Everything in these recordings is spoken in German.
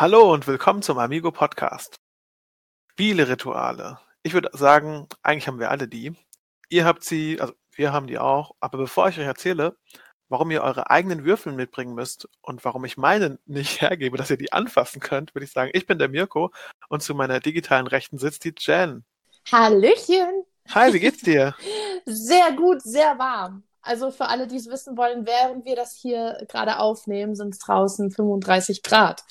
Hallo und willkommen zum Amigo Podcast. Spiele-Rituale. Ich würde sagen, eigentlich haben wir alle die. Ihr habt sie, also wir haben die auch. Aber bevor ich euch erzähle, warum ihr eure eigenen Würfel mitbringen müsst und warum ich meine nicht hergebe, dass ihr die anfassen könnt, würde ich sagen, ich bin der Mirko und zu meiner digitalen Rechten sitzt die Jen. Hallöchen. Hi, wie geht's dir? Sehr gut, sehr warm. Also für alle, die es wissen wollen, während wir das hier gerade aufnehmen, sind es draußen 35 Grad.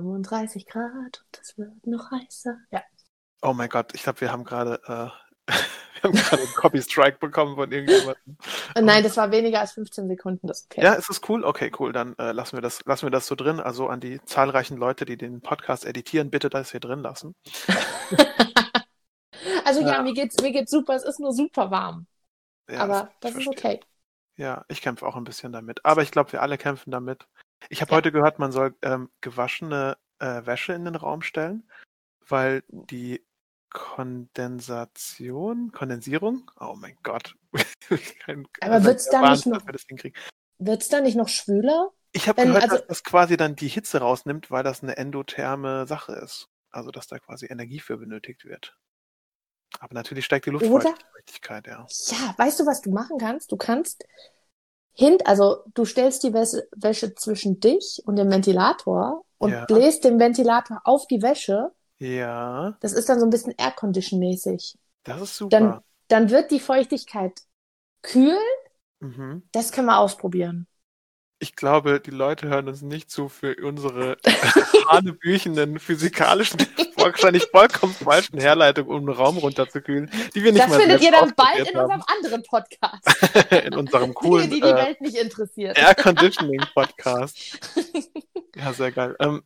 35 Grad und es wird noch heißer. Ja. Oh mein Gott, ich glaube, wir haben gerade äh, wir haben gerade einen Copy Strike bekommen von irgendjemandem. Äh, Nein, das war weniger als 15 Sekunden. Das okay. Ja, ist das cool? Okay, cool. Dann äh, lassen wir das, lassen wir das so drin. Also an die zahlreichen Leute, die den Podcast editieren, bitte das hier drin lassen. also ja, Ja. mir geht's mir geht's super. Es ist nur super warm. Ja, aber das ich ist okay. Ja, ich kämpfe auch ein bisschen damit. Aber ich glaube, wir alle kämpfen damit. Ich habe Ja. heute gehört, man soll ähm, gewaschene äh, Wäsche in den Raum stellen, weil die Kondensation, Kondensierung, oh mein Gott. Kein- Aber wird's der da nicht noch-. Wird's dann nicht noch schwüler? Ich habe gehört, also- dass das quasi dann die Hitze rausnimmt, weil das eine endotherme Sache ist. Also, dass da quasi Energie für benötigt wird. Aber natürlich steigt die Luftfeuchtigkeit, ja. Ja, weißt du, was du machen kannst? Du kannst hint, also du stellst die Wäsche, zwischen dich und dem Ventilator und Ja. bläst den Ventilator auf die Wäsche. Ja, Das ist dann so ein bisschen Aircondition-mäßig. das ist super. Dann, dann wird die Feuchtigkeit kühl. mhm. Das können wir ausprobieren. Ich glaube, die Leute hören uns nicht zu für unsere hanebüchenden physikalischen, wahrscheinlich vollkommen falschen Herleitungen, um einen Raum runterzukühlen, die wir nicht Das mal findet selbst ihr dann bald in unserem anderen Podcast. haben. in unserem coolen die, die die äh, Welt nicht interessiert. Air Conditioning Podcast. Ja, sehr geil. Ähm,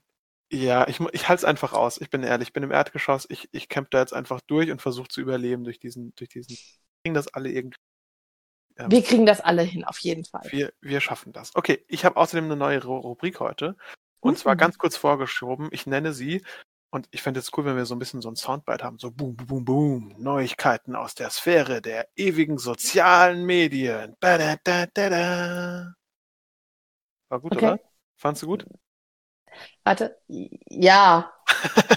ja, ich, ich halte es einfach aus. Ich bin ehrlich, ich bin im Erdgeschoss. Ich, ich kämpfe da jetzt einfach durch und versuche zu überleben durch diesen, durch diesen. Kriegen das alle irgendwie. Ähm, Wir kriegen das alle hin, auf jeden Fall. wir, wir schaffen das. Okay, ich habe außerdem eine neue Ru- Rubrik heute. Und zwar Mhm. ganz kurz vorgeschoben. Ich nenne sie, und ich fände es cool, wenn wir so ein bisschen so ein Soundbite haben. So boom, boom, boom, boom. Neuigkeiten aus der Sphäre der ewigen sozialen Medien. Ba, da, da, da, da. War gut, Okay. oder? Fandst du gut? Warte. Ja,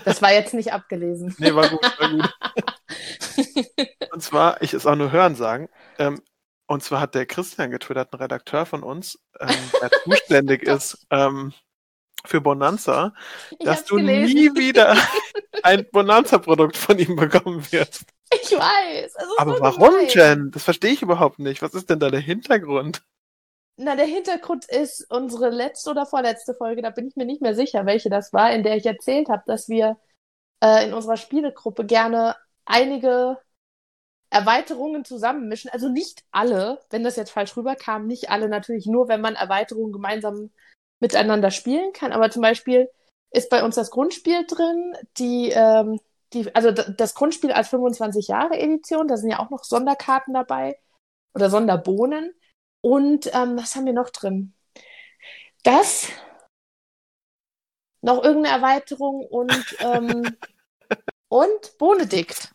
das war jetzt nicht abgelesen. Nee, war gut, war gut. Und zwar, ich es auch nur hören sagen, ähm, und zwar hat der Christian getwittert, ein Redakteur von uns, ähm, der zuständig ist ähm, für Bonanza, Ich dass du gelesen. nie wieder ein Bonanza-Produkt von ihm bekommen wirst. Ich weiß. Aber so warum, gemein. Jen? Das verstehe ich überhaupt nicht. Was ist denn da der Hintergrund? Na, der Hintergrund ist unsere letzte oder vorletzte Folge, da bin ich mir nicht mehr sicher, welche das war, in der ich erzählt habe, dass wir äh, in unserer Spielegruppe gerne einige Erweiterungen zusammenmischen. Also nicht alle, wenn das jetzt falsch rüberkam, nicht alle natürlich nur, wenn man Erweiterungen gemeinsam miteinander spielen kann. Aber zum Beispiel ist bei uns das Grundspiel drin, die, ähm, die, also das Grundspiel als 25 Jahre Edition, da sind ja auch noch Sonderkarten dabei oder Sonderbohnen. Und ähm, was haben wir noch drin? Das, noch irgendeine Erweiterung und, ähm, und Bonedikt.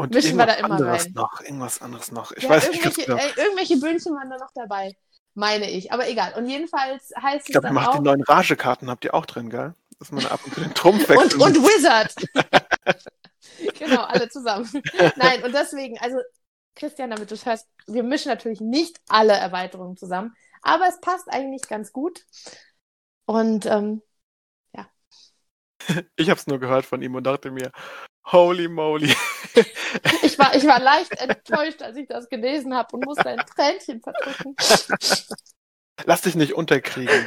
Und Mischen wir da immer anderes rein. noch, irgendwas anderes noch. Ich Ja, weiß nicht ganz genau. äh, irgendwelche Böhnchen waren da noch dabei, meine ich. Aber egal. Und jedenfalls heißt Ich glaube, ihr es dann macht auch. die neuen Ragekarten, habt ihr auch drin, gell? Dass man ab und zu den Trumpf Und, wechseln und muss. Wizard. genau, alle zusammen. Nein, und deswegen, also Christian, damit du es hörst, wir mischen natürlich nicht alle Erweiterungen zusammen, aber es passt eigentlich ganz gut. Und ähm, Ich habe es nur gehört von ihm und dachte mir, holy moly. ich, war, ich war leicht enttäuscht, als ich das gelesen habe und musste ein Tränchen verdrücken. Lass dich nicht unterkriegen.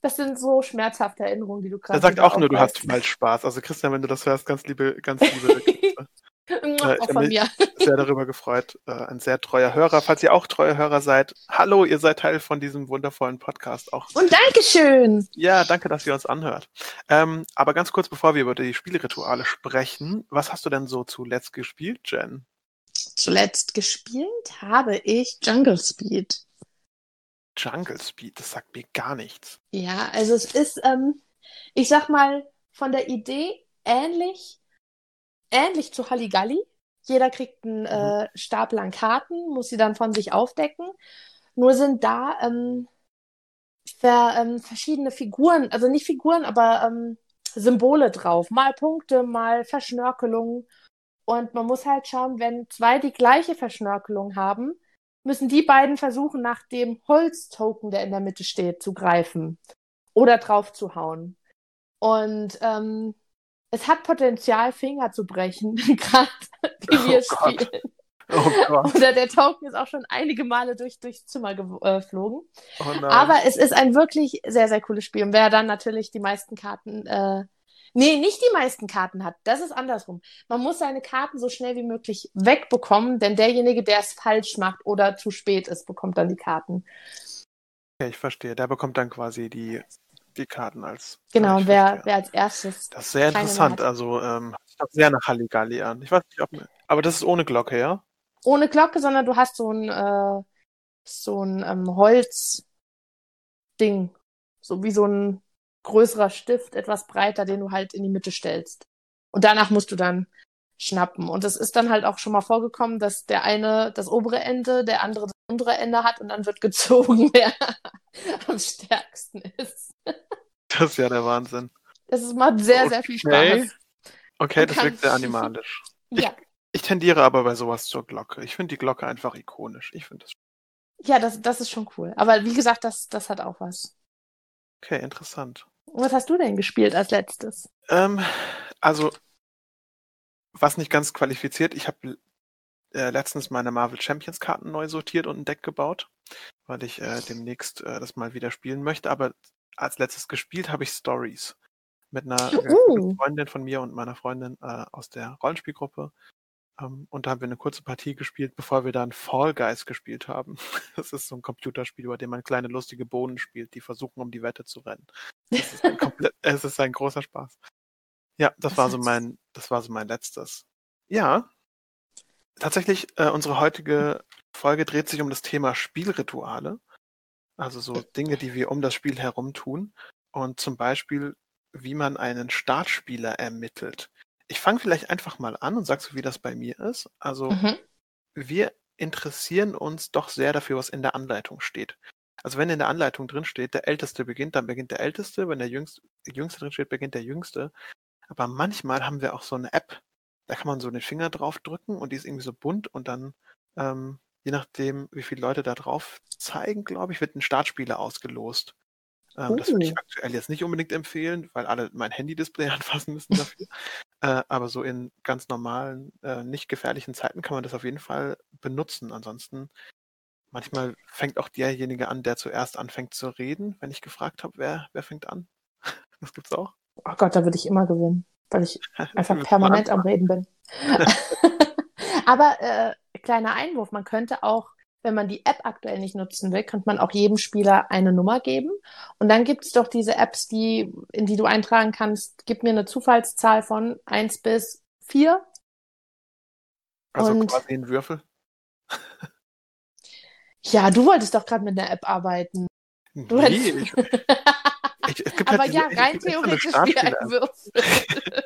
Das sind so schmerzhafte Erinnerungen, die du gerade Er sagt auch nur, du hast falsch Spaß. Also Christian, wenn du das hörst, ganz liebe, ganz liebe Ich auch von mir. sehr darüber gefreut. Äh, ein sehr treuer Hörer. Falls ihr auch treue Hörer seid, hallo, ihr seid Teil von diesem wundervollen Podcast auch. Und Dankeschön. Ja, danke, dass ihr uns anhört. Ähm, aber ganz kurz, bevor wir über die Spielrituale sprechen, was hast du denn so zuletzt gespielt, Jen? Zuletzt gespielt habe ich Jungle Speed. Jungle Speed, das sagt mir gar nichts. Ja, also es ist, ähm, ich sag mal, von der Idee ähnlich, ähnlich zu Halligalli. Jeder kriegt einen äh, Stapel an Karten, muss sie dann von sich aufdecken. Nur sind da ähm, ver, ähm, verschiedene Figuren, also nicht Figuren, aber ähm, Symbole drauf. Mal Punkte, mal Verschnörkelungen. Und man muss halt schauen, wenn zwei die gleiche Verschnörkelung haben, müssen die beiden versuchen, nach dem Holztoken, der in der Mitte steht, zu greifen oder drauf zu hauen. Und ähm, es hat Potenzial, Finger zu brechen, gerade wie wir Oh spielen. Oh Gott. Oder der Token ist auch schon einige Male durch, durchs Zimmer geflogen. Oh nein. Aber es ist ein wirklich sehr, sehr cooles Spiel. Und wer dann natürlich die meisten Karten, äh, nee, nicht die meisten Karten hat, das ist andersrum. Man muss seine Karten so schnell wie möglich wegbekommen, denn derjenige, der es falsch macht oder zu spät ist, bekommt dann die Karten. okay, ich verstehe. Der bekommt dann quasi die, die Karten als. Genau, wer, wer als erstes. Das ist sehr interessant. Also, ähm, sehr nach Halligalli an. Ich weiß nicht, ob. Aber das ist ohne Glocke, ja? Ohne Glocke, sondern du hast so ein, äh, so ein ähm, Holzding. So wie so ein größerer Stift, etwas breiter, den du halt in die Mitte stellst. Und danach musst du dann schnappen. Und es ist dann halt auch schon mal vorgekommen, dass der eine das obere Ende, der andere das untere Ende hat und dann wird gezogen, wer am. Das ist ja der Wahnsinn. Das ist, macht sehr, sehr viel Okay. Spaß. Okay, Man das wirkt sehr animalisch. Ja, Ich tendiere aber bei sowas zur Glocke. Ich finde die Glocke einfach ikonisch. Ich finde das. ja das, das ist schon cool. Aber wie gesagt, das, das hat auch was. Okay, interessant. Und was hast du denn gespielt als letztes? Ähm, also, was nicht ganz qualifiziert, ich habe äh, letztens meine Marvel Champions Karten neu sortiert und ein Deck gebaut, weil ich äh, demnächst äh, das mal wieder spielen möchte. Aber als letztes gespielt habe ich Stories mit einer Uh. Freundin von mir und meiner Freundin äh, aus der Rollenspielgruppe. Ähm, und da haben wir eine kurze Partie gespielt, bevor wir dann Fall Guys gespielt haben. Das ist so ein Computerspiel, bei dem man kleine lustige Bohnen spielt, die versuchen, um die Wette zu rennen. Es ist es ist ein großer Spaß. Ja, das war so mein, das war so mein letztes. Ja, tatsächlich, äh, unsere heutige Folge dreht sich um das Thema Spielrituale. Also so Dinge, die wir um das Spiel herum tun. Und zum Beispiel, wie man einen Startspieler ermittelt. Ich fange vielleicht einfach mal an und sag so, wie das bei mir ist. Also, Mhm. wir interessieren uns doch sehr dafür, was in der Anleitung steht. Also wenn in der Anleitung drin steht, der Älteste beginnt, dann beginnt der Älteste. Wenn der Jüngste, Jüngste drin steht, beginnt der Jüngste. Aber manchmal haben wir auch so eine App, da kann man so den Finger drauf drücken und die ist irgendwie so bunt und dann, ähm, je nachdem, wie viele Leute da drauf zeigen, glaube ich, wird ein Startspieler ausgelost. Ähm, Das würde ich aktuell jetzt nicht unbedingt empfehlen, weil alle mein Handy-Display anfassen müssen dafür. äh, aber so in ganz normalen, äh, nicht gefährlichen Zeiten kann man das auf jeden Fall benutzen. Ansonsten, manchmal fängt auch derjenige an, der zuerst anfängt zu reden, wenn ich gefragt habe, wer, wer fängt an. Das gibt's auch. Oh Gott, da würde ich immer gewinnen, weil ich einfach permanent am Reden bin. Aber äh, kleiner Einwurf, man könnte auch, wenn man die App aktuell nicht nutzen will, könnte man auch jedem Spieler eine Nummer geben. Und dann gibt es doch diese Apps, die, in die du eintragen kannst, gib mir eine Zufallszahl von 1 bis 4. Also Und- quasi ein Würfel. Ja, du wolltest doch gerade mit einer App arbeiten. Du Nee, ich, ich, es gibt Aber halt ja, diese- rein es gibt so eine theoretisch wie ein. Würfel.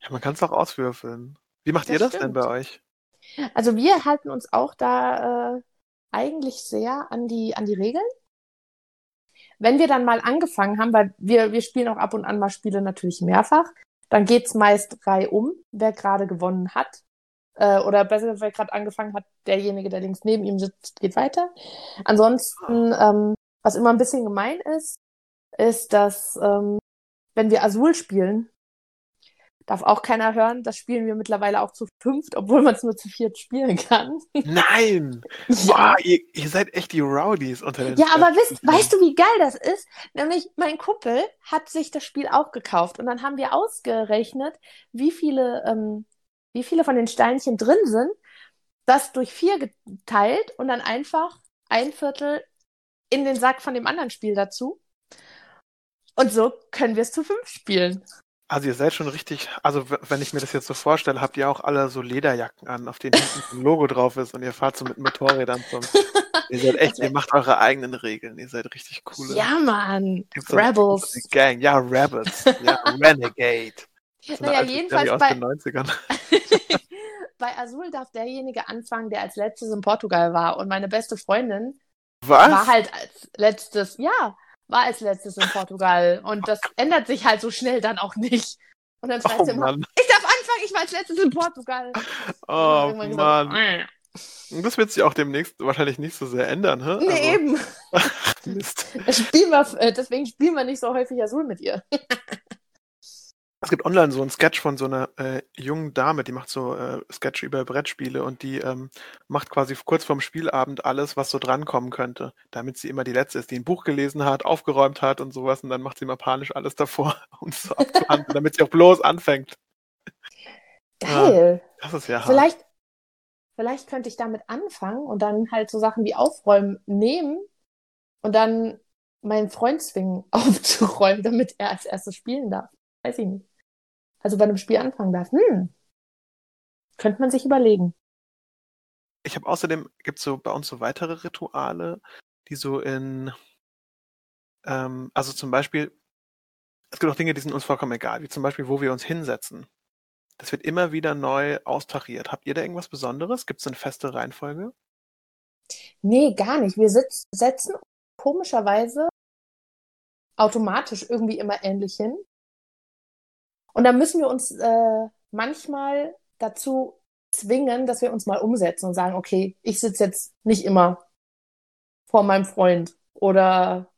Ja, man kann es auch auswürfeln. Wie macht Das ihr das denn stimmt. bei euch? Also wir halten uns auch da äh, eigentlich sehr an die, an die Regeln. Wenn wir dann mal angefangen haben, weil wir, wir spielen auch ab und an mal Spiele natürlich mehrfach, dann geht's meist reihum, wer gerade gewonnen hat. Äh, oder besser, wer gerade angefangen hat, derjenige, der links neben ihm sitzt, geht weiter. Ansonsten, ähm, was immer ein bisschen gemein ist, ist, dass ähm, wenn wir Azul spielen, darf auch keiner hören. Das spielen wir mittlerweile auch zu fünft, obwohl man es nur zu viert spielen kann. Nein! Ja. Boah, ihr, ihr seid echt die Rowdies unter den Ja, aber wisst, weißt du, wie geil das ist? Nämlich, mein Kumpel hat sich das Spiel auch gekauft und dann haben wir ausgerechnet, wie viele, ähm, wie viele von den Steinchen drin sind, das durch vier geteilt und dann einfach ein Viertel in den Sack von dem anderen Spiel dazu. Und so können wir es zu fünf spielen. Also ihr seid schon richtig, also wenn ich mir das jetzt so vorstelle, habt ihr auch alle so Lederjacken an, auf denen hinten ein Logo drauf ist und ihr fahrt so mit Motorrädern zum. Ihr seid echt, ihr macht eure eigenen Regeln, ihr seid richtig coole. Ja, Mann. So Rebels. Gang, ja, Rebels, ja, Renegade. So Naja, jedenfalls aus bei, den 90ern. bei Azul darf derjenige anfangen, der als letztes in Portugal war. Und meine beste Freundin Was? war halt als letztes, ja. War als letztes in Portugal. Und das ändert sich halt so schnell dann auch nicht. Und dann schreist Oh du immer, Mann. ich darf anfangen, ich war als letztes in Portugal. Oh Mann. irgendwann Und Das wird sich auch demnächst wahrscheinlich nicht so sehr ändern, hä? gesagt, nee, eben. Also, Mist. Spielen wir, äh, deswegen spielen wir nicht so häufig Azul mit ihr. Es gibt online so einen Sketch von so einer äh, jungen Dame, die macht so äh, Sketch über Brettspiele und die ähm, macht quasi kurz vorm Spielabend alles, was so drankommen könnte, damit sie immer die Letzte ist, die ein Buch gelesen hat, aufgeräumt hat und sowas und dann macht sie immer panisch alles davor, um es so abzuhandeln, damit sie auch bloß anfängt. Geil. Das ist ja hart. Vielleicht, vielleicht könnte ich damit anfangen und dann halt so Sachen wie Aufräumen nehmen und dann meinen Freund zwingen, aufzuräumen, damit er als erstes spielen darf. Weiß ich nicht. Also bei einem Spiel anfangen darf. Hm. Könnte man sich überlegen. Ich habe außerdem, gibt es so bei uns so weitere Rituale, die so in, ähm, also zum Beispiel, es gibt auch Dinge, die sind uns vollkommen egal, wie zum Beispiel, wo wir uns hinsetzen. Das wird immer wieder neu austariert. Habt ihr da irgendwas Besonderes? Gibt es eine feste Reihenfolge? Nee, gar nicht. Wir sitz, setzen komischerweise automatisch irgendwie immer ähnlich hin. Und da müssen wir uns äh, manchmal dazu zwingen, dass wir uns mal umsetzen und sagen, okay, ich sitze jetzt nicht immer vor meinem Freund oder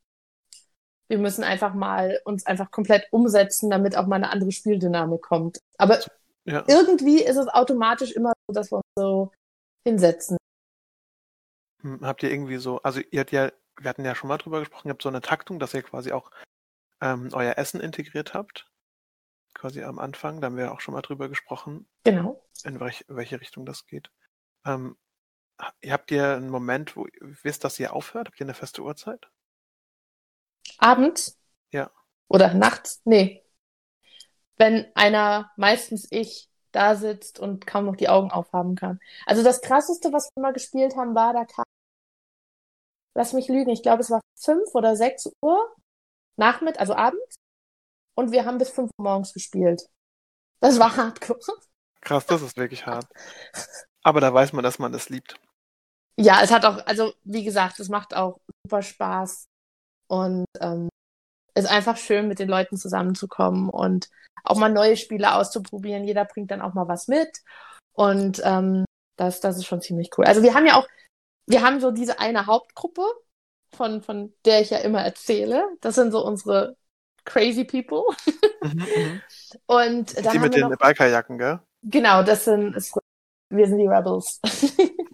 wir müssen einfach mal uns einfach komplett umsetzen, damit auch mal eine andere Spieldynamik kommt. Aber Ja. irgendwie ist es automatisch immer so, dass wir uns so hinsetzen. Hm, Habt ihr irgendwie so, also ihr habt ja, wir hatten ja schon mal drüber gesprochen, ihr habt so eine Taktung, dass ihr quasi auch ähm, euer Essen integriert habt. Quasi am Anfang, da haben wir auch schon mal drüber gesprochen, Genau. in welch, welche Richtung das geht. Ähm, ha- habt ihr einen Moment, wo ihr wisst, dass ihr aufhört? Habt ihr eine feste Uhrzeit? Abends? Ja. Oder nachts? Nee. Wenn einer, meistens ich, da sitzt und kaum noch die Augen aufhaben kann. Also das krasseste, was wir mal gespielt haben, war, da kam, lass mich lügen, ich glaube, es war fünf oder sechs Uhr Nachmittag, also abends. Und wir haben bis fünf Uhr morgens gespielt. Das war hardcore. Krass, das ist wirklich hart. Aber da weiß man, dass man das liebt. Ja, es hat auch, also wie gesagt, es macht auch super Spaß und ähm, ist einfach schön, mit den Leuten zusammenzukommen und auch mal neue Spiele auszuprobieren. Jeder bringt dann auch mal was mit und ähm, das, das ist schon ziemlich cool. Also wir haben ja auch, wir haben so diese eine Hauptgruppe, von, von der ich ja immer erzähle. Das sind so unsere crazy people. Mhm, mhm. Und Die dann haben mit wir den noch, Bikerjacken, gell? genau, das sind, wir sind die Rebels.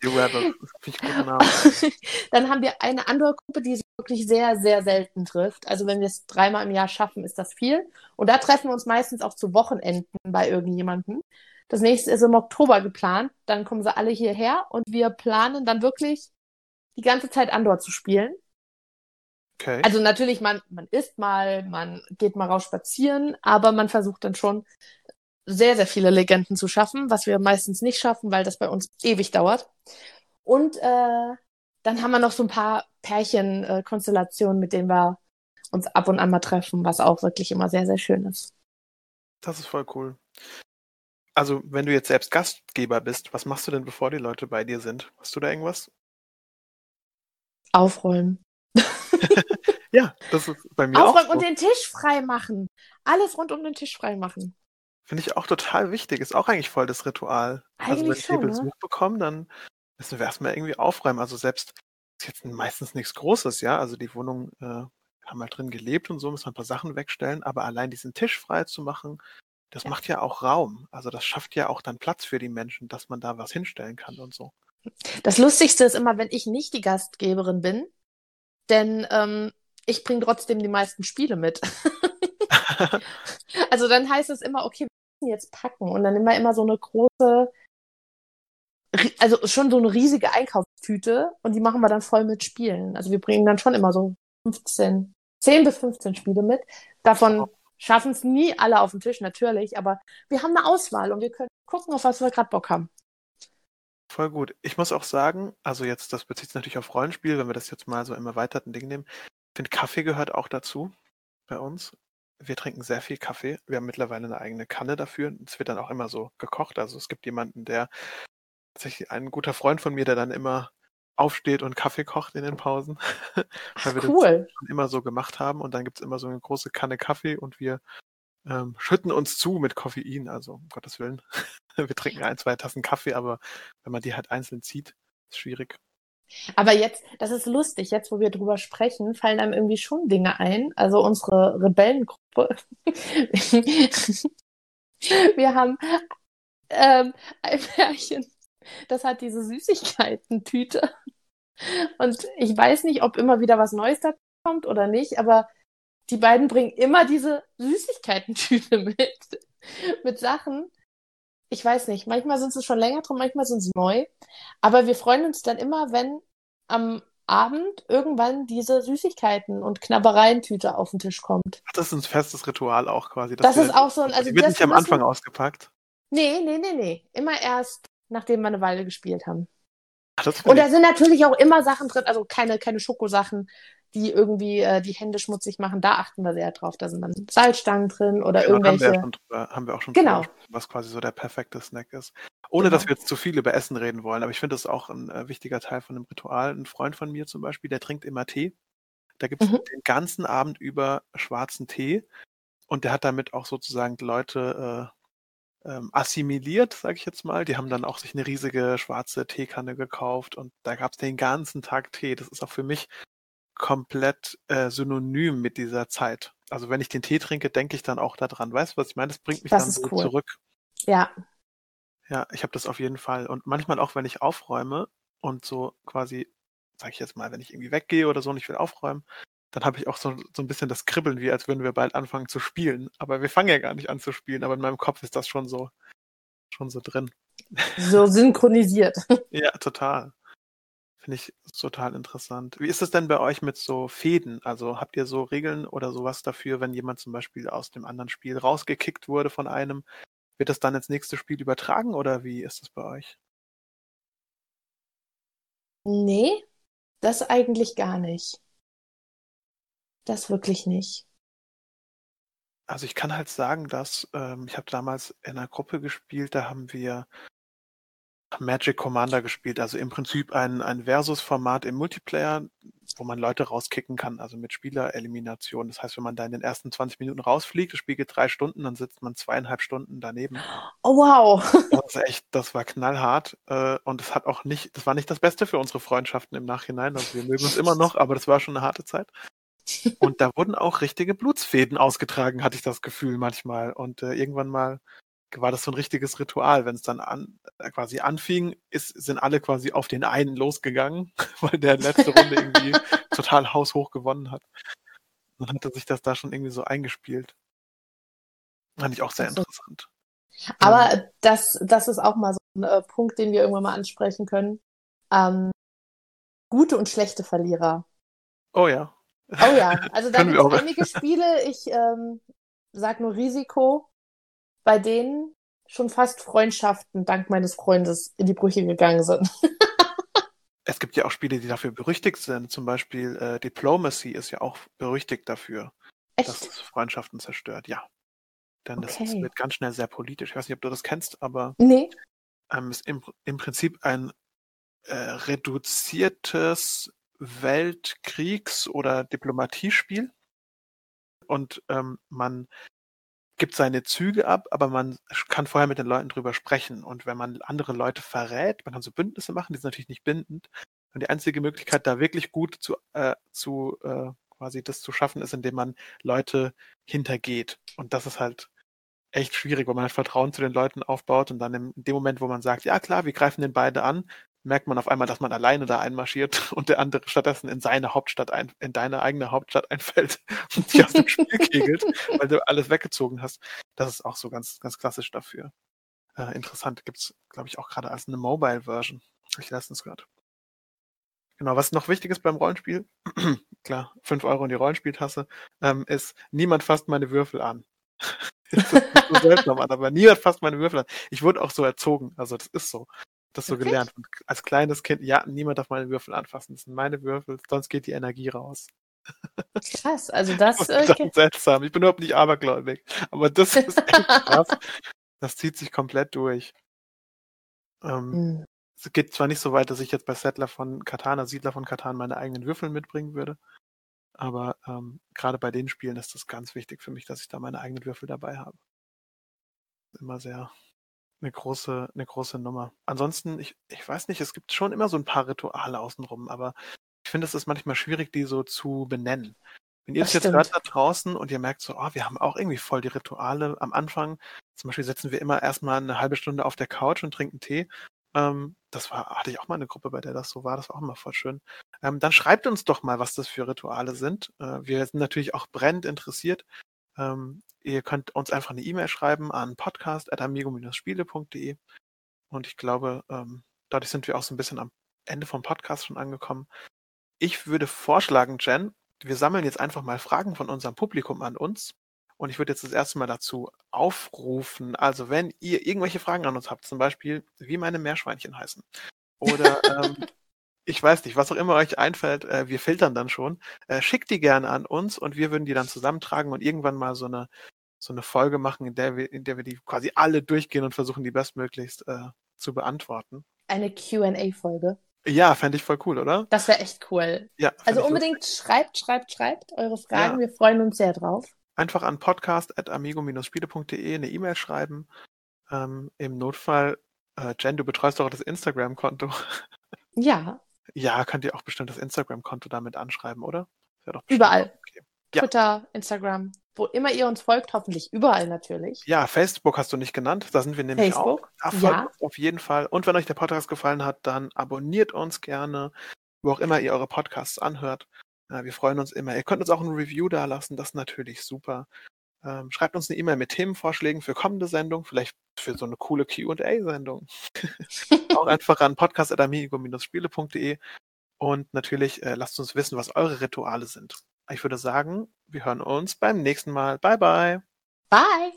Die Rebels. Finde ich guten Namen. Dann haben wir eine andere Gruppe, die sich wirklich sehr, sehr selten trifft. Also wenn wir es dreimal im Jahr schaffen, ist das viel. Und da treffen wir uns meistens auch zu Wochenenden bei irgendjemandem. Das nächste ist im Oktober geplant. Dann kommen sie alle hierher und wir planen dann wirklich die ganze Zeit Andor zu spielen. Okay. Also natürlich, man, man isst mal, man geht mal raus spazieren, aber man versucht dann schon sehr, sehr viele Legenden zu schaffen, was wir meistens nicht schaffen, weil das bei uns ewig dauert. Und äh, dann haben wir noch so ein paar Pärchen-Konstellationen, mit denen wir uns ab und an mal treffen, was auch wirklich immer sehr, sehr schön ist. Das ist voll cool. Also, wenn du jetzt selbst Gastgeber bist, was machst du denn, bevor die Leute bei dir sind? Hast du da irgendwas? Aufräumen. Ja, das ist bei mir Aufräumen auch und so. den Tisch frei machen. Alles rund um den Tisch frei machen. Finde ich auch total wichtig. Ist auch eigentlich voll das Ritual. also, wenn Eigentlich ich schon, hier ne? Besuch bekomme, dann müssen wir erstmal irgendwie aufräumen. Also, selbst ist jetzt meistens nichts Großes, ja. Also, die Wohnung äh, haben halt drin gelebt und so, müssen wir ein paar Sachen wegstellen. Aber allein diesen Tisch frei zu machen, das Ja. macht ja auch Raum. Also, das schafft ja auch dann Platz für die Menschen, dass man da was hinstellen kann und so. Das Lustigste ist immer, wenn ich nicht die Gastgeberin bin, denn ähm, ich bringe trotzdem die meisten Spiele mit. also dann heißt es immer, okay, wir müssen jetzt packen und dann nehmen wir immer so eine große, also schon so eine riesige Einkaufstüte und die machen wir dann voll mit Spielen. Also wir bringen dann schon immer so 15, 10 bis 15 Spiele mit. Davon schaffen es nie alle auf den Tisch, natürlich, aber wir haben eine Auswahl und wir können gucken, auf was wir gerade Bock haben. Voll gut. Ich muss auch sagen, also jetzt, das bezieht sich natürlich auf Rollenspiel, wenn wir das jetzt mal so im erweiterten Ding nehmen. Ich finde, Kaffee gehört auch dazu bei uns. Wir trinken sehr viel Kaffee. Wir haben mittlerweile eine eigene Kanne dafür. Es wird dann auch immer so gekocht. Also es gibt jemanden, der tatsächlich ein guter Freund von mir, der dann immer aufsteht und Kaffee kocht in den Pausen. Ach, weil wir cool. das schon immer so gemacht haben. Und dann gibt's immer so eine große Kanne Kaffee und wir ähm, schütten uns zu mit Koffein, also um Gottes Willen. wir trinken ein, zwei Tassen Kaffee, aber wenn man die halt einzeln zieht, ist schwierig. Aber jetzt, das ist lustig, jetzt wo wir drüber sprechen, fallen einem irgendwie schon Dinge ein. Also unsere Rebellengruppe. wir haben ähm, ein Pärchen, das hat diese Süßigkeiten-Tüte. Und ich weiß nicht, ob immer wieder was Neues da kommt oder nicht, aber die beiden bringen immer diese Süßigkeiten-Tüte mit. mit Sachen. Ich weiß nicht, manchmal sind sie schon länger drin, manchmal sind sie neu. Aber wir freuen uns dann immer, wenn am Abend irgendwann diese Süßigkeiten- und Knabbereientüte auf den Tisch kommt. Ach, das ist ein festes Ritual auch quasi. Das wir- ist auch so ein, also wird nicht am Anfang ausgepackt. Nee, nee, nee, nee. Immer erst, nachdem wir eine Weile gespielt haben. Ach, Und da sind natürlich auch immer Sachen drin, also keine, keine Schokosachen, die irgendwie äh, die Hände schmutzig machen. Da achten wir sehr drauf. Da sind dann Salzstangen drin oder Genau, haben wir, irgendwelche. ja drüber, haben wir auch schon Genau. drüber was quasi so der perfekte Snack ist. Ohne Genau. dass wir jetzt zu viel über Essen reden wollen, aber ich finde das ist auch ein äh, wichtiger Teil von dem Ritual. Ein Freund von mir zum Beispiel, der trinkt immer Tee. Da gibt es Mhm. den ganzen Abend über schwarzen Tee und der hat damit auch sozusagen Leute äh, ähm, assimiliert, sage ich jetzt mal. Die haben dann auch sich eine riesige schwarze Teekanne gekauft und da gab es den ganzen Tag Tee. Das ist auch für mich komplett äh, synonym mit dieser Zeit. Also wenn ich den Tee trinke, denke ich dann auch daran. Weißt du, was ich meine? Das bringt mich Das dann so cool. zurück. Ja, Ja, ich habe das auf jeden Fall. Und manchmal auch, wenn ich aufräume und so quasi, sag ich jetzt mal, wenn ich irgendwie weggehe oder so und ich will aufräumen, dann habe ich auch so, so ein bisschen das Kribbeln, wie als würden wir bald anfangen zu spielen. Aber wir fangen ja gar nicht an zu spielen, aber in meinem Kopf ist das schon so, schon so drin. so synchronisiert. Ja, total. Finde ich total interessant. Wie ist es denn bei euch mit so Fäden? Also habt ihr so Regeln oder sowas dafür, wenn jemand zum Beispiel aus dem anderen Spiel rausgekickt wurde von einem? Wird das dann ins nächste Spiel übertragen oder wie ist das bei euch? Nee, das eigentlich gar nicht. Das wirklich nicht. Also ich kann halt sagen, dass ähm, ich habe damals in einer Gruppe gespielt, da haben wir Magic Commander gespielt, also im Prinzip ein, ein Versus-Format im Multiplayer, wo man Leute rauskicken kann, also mit Spielerelimination. Das heißt, wenn man da in den ersten 20 Minuten rausfliegt, das Spiel geht drei Stunden, dann sitzt man zweieinhalb Stunden daneben. Oh wow. Das ist echt, das war knallhart äh, und es hat auch nicht, das war nicht das Beste für unsere Freundschaften im Nachhinein. Also wir mögen uns immer noch, aber das war schon eine harte Zeit. Und da wurden auch richtige Blutsfäden ausgetragen, hatte ich das Gefühl manchmal. Und äh, irgendwann mal war das so ein richtiges Ritual. Wenn es dann an, äh, quasi anfing, ist, sind alle quasi auf den einen losgegangen, weil der letzte Runde irgendwie total haushoch gewonnen hat. Dann hatte sich das da schon irgendwie so eingespielt. Fand ich auch sehr Also- interessant. Aber das, das ist auch mal so ein äh, Punkt, den wir irgendwann mal ansprechen können. Ähm, gute und schlechte Verlierer. Oh ja. Oh ja, also da gibt es einige Spiele, ich ähm, sag nur Risiko, bei denen schon fast Freundschaften dank meines Freundes in die Brüche gegangen sind. Es gibt ja auch Spiele, die dafür berüchtigt sind. Zum Beispiel äh, Diplomacy ist ja auch berüchtigt dafür, dass Echt? es Freundschaften zerstört. Ja. Denn das, das Okay. wird ganz schnell sehr politisch. Ich weiß nicht, ob du das kennst, aber Nee. ähm, ist im, im Prinzip ein äh, reduziertes Weltkriegs- oder Diplomatiespiel. Und ähm, man gibt seine Züge ab, aber man kann vorher mit den Leuten drüber sprechen. Und wenn man andere Leute verrät, man kann so Bündnisse machen, die sind natürlich nicht bindend. Und die einzige Möglichkeit, da wirklich gut zu, äh, zu äh, quasi das zu schaffen, ist, indem man Leute hintergeht. Und das ist halt echt schwierig, weil man halt Vertrauen zu den Leuten aufbaut und dann in dem Moment, wo man sagt, ja klar, wir greifen den beide an, merkt man auf einmal, dass man alleine da einmarschiert und der andere stattdessen in seine Hauptstadt ein, in deine eigene Hauptstadt einfällt und dich aus dem Spiel kegelt, weil du alles weggezogen hast. Das ist auch so ganz, ganz klassisch dafür. Äh, interessant. Gibt's, glaube ich, auch gerade als eine Mobile-Version. Habe ich letztens gehört. Genau, was noch wichtig ist beim Rollenspiel, klar, fünf Euro in die Rollenspieltasse, ähm, ist, niemand fasst meine Würfel an. das ist so seltsam aber niemand fasst meine Würfel an. Ich wurde auch so erzogen, also das ist so. Das so Wirklich? gelernt. Und als kleines Kind, ja, niemand darf meine Würfel anfassen. Das sind meine Würfel, sonst geht die Energie raus. Krass, also das, Das ist seltsam. Ich bin überhaupt nicht abergläubig. Aber das ist echt krass. Das zieht sich komplett durch. Ähm, hm. es geht zwar nicht so weit, dass ich jetzt bei Settler von Katan, Siedler von Katan, meine eigenen Würfel mitbringen würde, aber ähm, gerade bei den Spielen ist das ganz wichtig für mich, dass ich da meine eigenen Würfel dabei habe. Immer sehr eine große, eine große Nummer. Ansonsten, ich, ich weiß nicht, es gibt schon immer so ein paar Rituale außenrum, aber ich finde, es ist manchmal schwierig, die so zu benennen. Wenn ihr Das es jetzt hört da draußen und ihr merkt so, oh, wir haben auch irgendwie voll die Rituale am Anfang. Zum Beispiel setzen wir immer erstmal eine halbe Stunde auf der Couch und trinken Tee. Ähm, das war, hatte ich auch mal eine Gruppe, bei der das so war. Das war auch immer voll schön. Ähm, dann schreibt uns doch mal, was das für Rituale sind. Äh, wir sind natürlich auch brennend interessiert. Ähm, ihr könnt uns einfach eine E-Mail schreiben an podcast.amigo-spiele.de und ich glaube, ähm, dadurch sind wir auch so ein bisschen am Ende vom Podcast schon angekommen. Ich würde vorschlagen, Jen, wir sammeln jetzt einfach mal Fragen von unserem Publikum an uns. Und ich würde jetzt das erste Mal dazu aufrufen, also wenn ihr irgendwelche Fragen an uns habt, zum Beispiel, wie meine Meerschweinchen heißen, oder ähm, ich weiß nicht, was auch immer euch einfällt, äh, wir filtern dann schon, äh, schickt die gerne an uns und wir würden die dann zusammentragen und irgendwann mal so eine, so eine Folge machen, in der wir, in der wir die quasi alle durchgehen und versuchen, die bestmöglichst äh, zu beantworten. Eine QA-Folge. Ja, fände ich voll cool, oder? Das wäre echt cool. Ja. Also unbedingt schreibt, schreibt, schreibt eure Fragen. Ja. Wir freuen uns sehr drauf. einfach an podcast.amigo-spiele.de eine E-Mail schreiben. Ähm, Im Notfall, äh, Jen, du betreust doch das Instagram-Konto. Ja, ja, könnt ihr auch bestimmt das Instagram-Konto damit anschreiben, oder? Ja Überall. Okay. Ja. Twitter, Instagram, wo immer ihr uns folgt, hoffentlich überall natürlich. Ja, Facebook hast du nicht genannt. Da sind wir nämlich Facebook, auch. Folgt ja. auf jeden Fall. Und wenn euch der Podcast gefallen hat, dann abonniert uns gerne, wo auch immer ihr eure Podcasts anhört. Ja, wir freuen uns immer. Ihr könnt uns auch ein Review da lassen, das ist natürlich super. Ähm, schreibt uns eine E-Mail mit Themenvorschlägen für kommende Sendungen, vielleicht für so eine coole QA-Sendung. auch einfach an podcast.amigo-spiele.de und natürlich äh, lasst uns wissen, was eure Rituale sind. Ich würde sagen, wir hören uns beim nächsten Mal. Bye, bye. Bye!